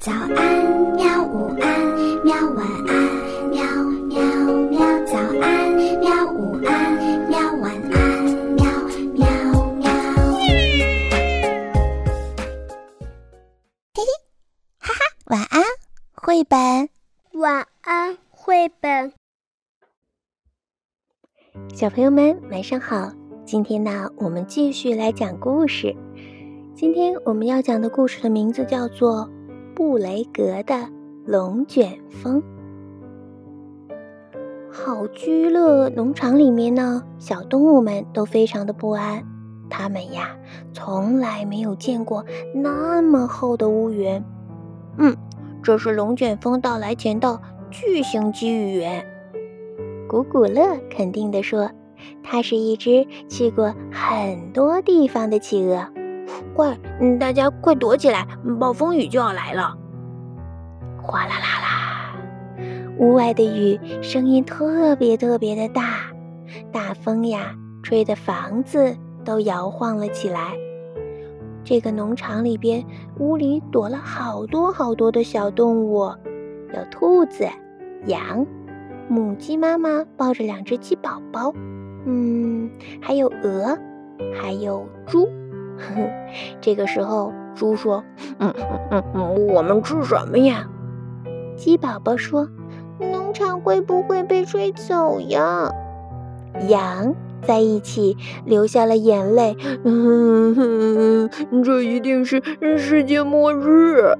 早安，喵！午安，喵！晚安，喵喵喵！早安，喵！午安，喵！晚安，喵喵喵！嘿嘿，哈哈，晚安，绘本。晚安，绘本。小朋友们，晚上好！今天呢，我们继续来讲故事。今天我们要讲的故事的名字叫做。布雷格的龙卷风。好居乐农场里面呢，小动物们都非常的不安。他们呀，从来没有见过那么厚的乌云。嗯，这是龙卷风到来前的巨型积雨。古古乐肯定地说：“它是一只去过很多地方的企鹅。”快，嗯，大家快躲起来，暴风雨就要来了！哗啦啦啦，屋外的雨声音特别特别的大，大风呀，吹得房子都摇晃了起来。这个农场里边，屋里躲了好多好多的小动物，有兔子、羊、母鸡妈妈抱着两只鸡宝宝，嗯，还有鹅，还有猪。这个时候，猪说：“嗯嗯嗯，我们吃什么呀？”鸡宝宝说：“农场会不会被吹走呀？”羊在一起流下了眼泪：“嗯哼，这一定是世界末日。”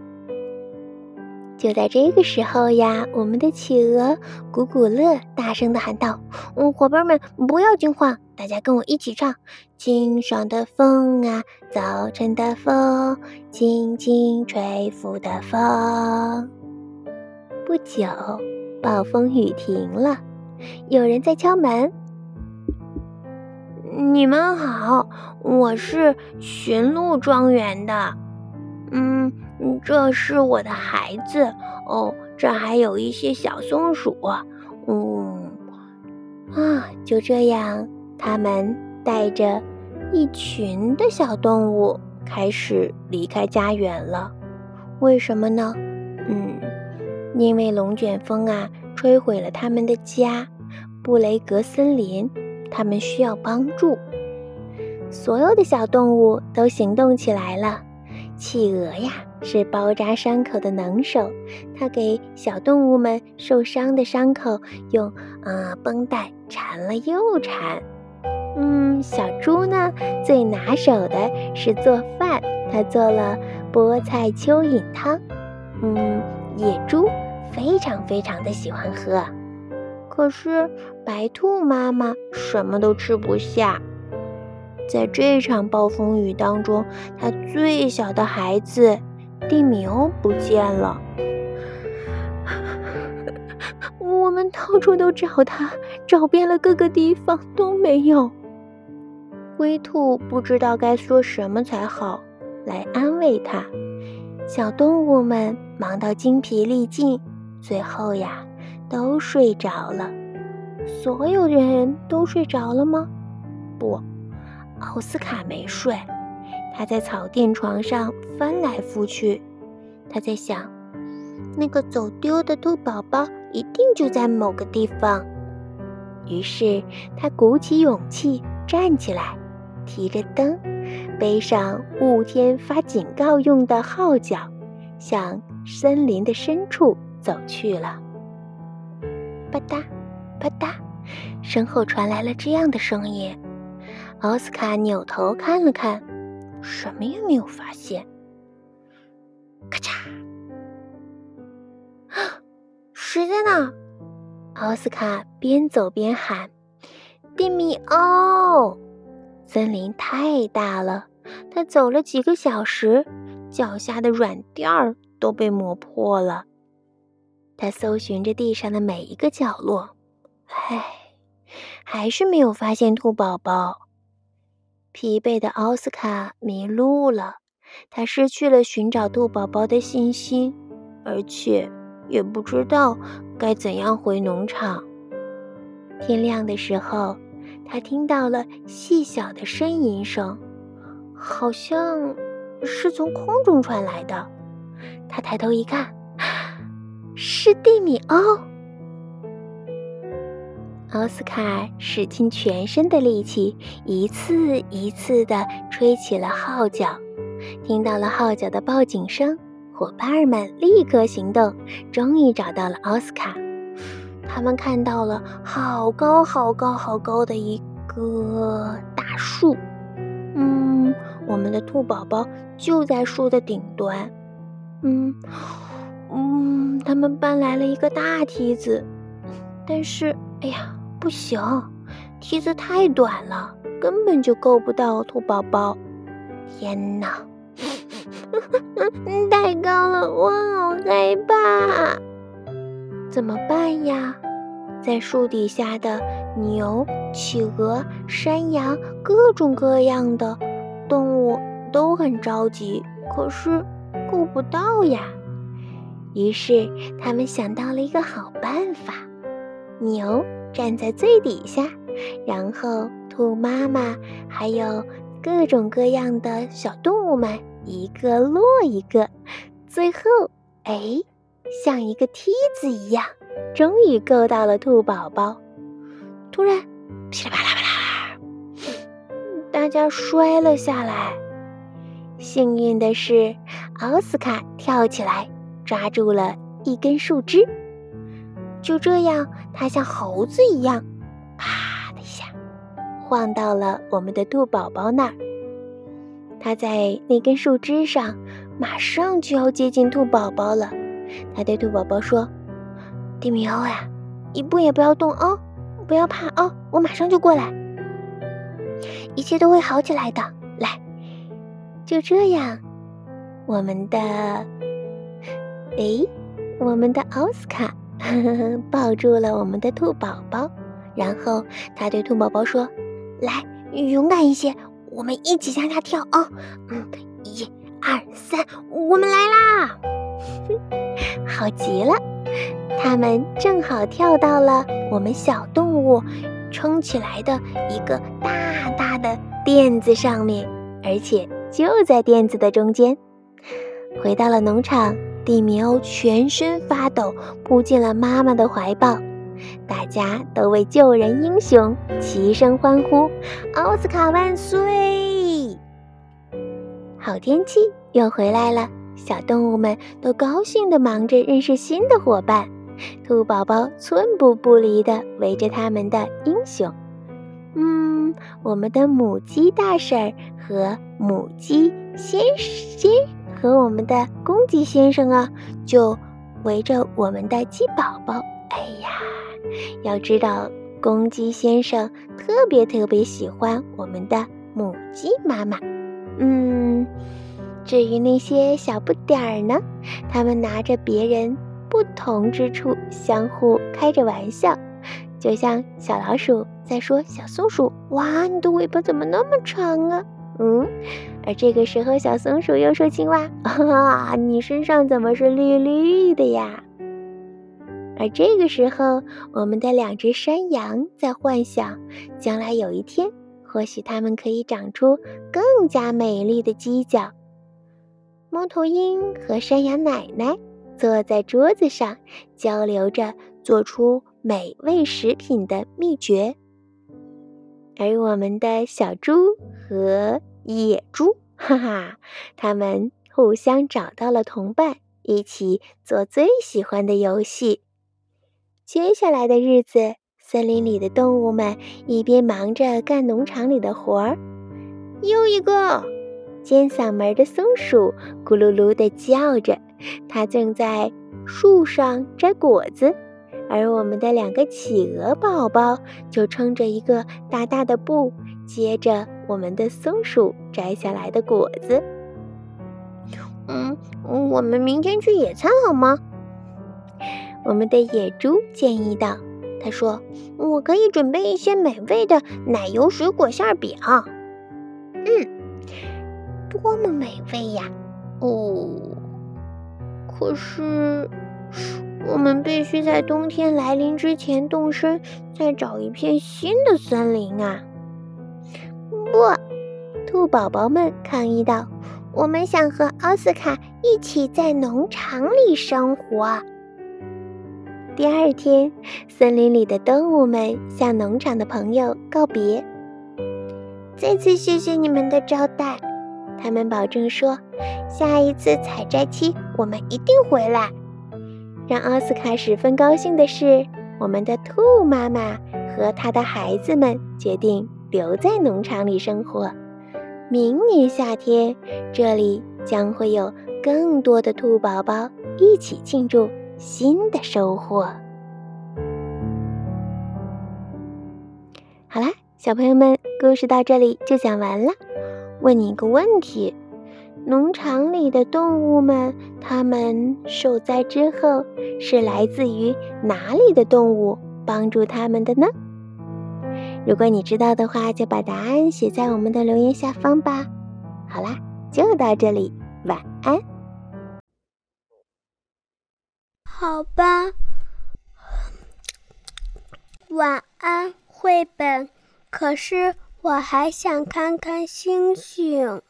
就在这个时候呀，我们的企鹅古古乐大声地喊道：“嗯，伙伴们不要惊慌，大家跟我一起唱：清爽的风啊，早晨的风，轻轻吹拂的风。”不久，暴风雨停了，有人在敲门。你们好，我是驯鹿庄园的。嗯。这是我的孩子哦，这还有一些小松鼠。嗯，啊，就这样，他们带着一群的小动物开始离开家园了。为什么呢？嗯，因为龙卷风啊，摧毁了他们的家——布雷格森林，他们需要帮助。所有的小动物都行动起来了。企鹅呀。是包扎伤口的能手，它给小动物们受伤的伤口用啊绷带缠了又缠。嗯，小猪呢最拿手的是做饭，它做了菠菜蚯蚓汤。嗯，野猪非常非常的喜欢喝，可是白兔妈妈什么都吃不下。在这场暴风雨当中，他最小的孩子。蒂米欧不见了，我们到处都找他，找遍了各个地方都没有。灰兔不知道该说什么才好，来安慰他。小动物们忙到精疲力尽，最后呀，都睡着了。所有人都睡着了吗？不，奥斯卡没睡。他在草垫床上翻来覆去，他在想，那个走丢的兔宝宝一定就在某个地方。于是他鼓起勇气站起来，提着灯，背上雾天发警告用的号角，向森林的深处走去了。吧嗒，吧嗒，身后传来了这样的声音。奥斯卡扭头看了看。什么也没有发现。咔嚓！啊，谁在那？奥斯卡边走边喊：“蒂米奥！”森林太大了，他走了几个小时，脚下的软垫儿都被磨破了。他搜寻着地上的每一个角落，唉，还是没有发现兔宝宝。疲惫的奥斯卡迷路了，他失去了寻找兔宝宝的信心，而且也不知道该怎样回农场。天亮的时候，他听到了细小的呻吟声，好像是从空中传来的。他抬头一看，是蒂米欧。奥斯卡使尽全身的力气，一次一次地吹起了号角。听到了号角的报警声，伙伴们立刻行动，终于找到了奥斯卡。他们看到了好高好高好高的一个大树，嗯，我们的兔宝宝就在树的顶端，嗯嗯，他们搬来了一个大梯子，但是，哎呀，不行，梯子太短了，根本就够不到兔宝宝。天哪，太高了，我好害怕。怎么办呀？在树底下的牛、企鹅、山羊，各种各样的动物都很着急，可是够不到呀。于是他们想到了一个好办法：牛站在最底下，然后兔妈妈还有各种各样的小动物们一个落一个，最后，哎。像一个梯子一样，终于够到了兔宝宝。突然，噼里啪啦啪啦，大家摔了下来。幸运的是，奥斯卡跳起来抓住了一根树枝。就这样，他像猴子一样，啪的一下，晃到了我们的兔宝宝那儿。他在那根树枝上，马上就要接近兔宝宝了。他对兔宝宝说：“蒂米欧呀，一步也不要动哦，不要怕哦，我马上就过来，一切都会好起来的。来，就这样，我们的，哎，我们的奥斯卡 抱住了我们的兔宝宝，然后他对兔宝宝说：‘来，勇敢一些，我们一起向下跳啊！嗯，一、二、三，我们来啦！’” 好极了，他们正好跳到了我们小动物撑起来的一个大大的垫子上面，而且就在垫子的中间。回到了农场，蒂米欧全身发抖，扑进了妈妈的怀抱。大家都为救人英雄齐声欢呼：“奥斯卡万岁！”好天气又回来了。小动物们都高兴地忙着认识新的伙伴，兔宝宝寸步不离地围着他们的英雄。嗯，我们的母鸡大婶和母鸡先先和我们的公鸡先生啊，就围着我们的鸡宝宝。哎呀，要知道，公鸡先生特别特别喜欢我们的母鸡妈妈。嗯。至于那些小不点儿呢，他们拿着别人不同之处，相互开着玩笑，就像小老鼠在说：“小松鼠，哇，你的尾巴怎么那么长啊？”嗯，而这个时候，小松鼠又说：“青蛙，啊，你身上怎么是绿绿的呀？”而这个时候，我们的两只山羊在幻想，将来有一天，或许它们可以长出更加美丽的犄角。猫头鹰和山羊奶奶坐在桌子上，交流着做出美味食品的秘诀。而我们的小猪和野猪，哈哈，他们互相找到了同伴，一起做最喜欢的游戏。接下来的日子，森林里的动物们一边忙着干农场里的活儿，又一个。尖嗓门的松鼠咕噜噜地叫着，它正在树上摘果子，而我们的两个企鹅宝宝就撑着一个大大的布，接着我们的松鼠摘下来的果子。嗯，我们明天去野餐好吗？我们的野猪建议道。他说：“我可以准备一些美味的奶油水果馅饼。”嗯。多么美味呀！哦，可是我们必须在冬天来临之前动身，再找一片新的森林啊！不，兔宝宝们抗议道：“我们想和奥斯卡一起在农场里生活。第二天，森林里的动物们向农场的朋友告别。再次谢谢你们的招待，他们保证说，下一次采摘期我们一定回来。让奥斯卡十分高兴的是，我们的兔妈妈和她的孩子们决定留在农场里生活。明年夏天，这里将会有更多的兔宝宝一起庆祝。新的收获。好啦，小朋友们，故事到这里就讲完了。问你一个问题：农场里的动物们，它们受灾之后，是来自于哪里的动物帮助他们的呢？如果你知道的话，就把答案写在我们的留言下方吧。好啦，就到这里，晚安。好吧，晚安，绘本。可是我还想看看星星。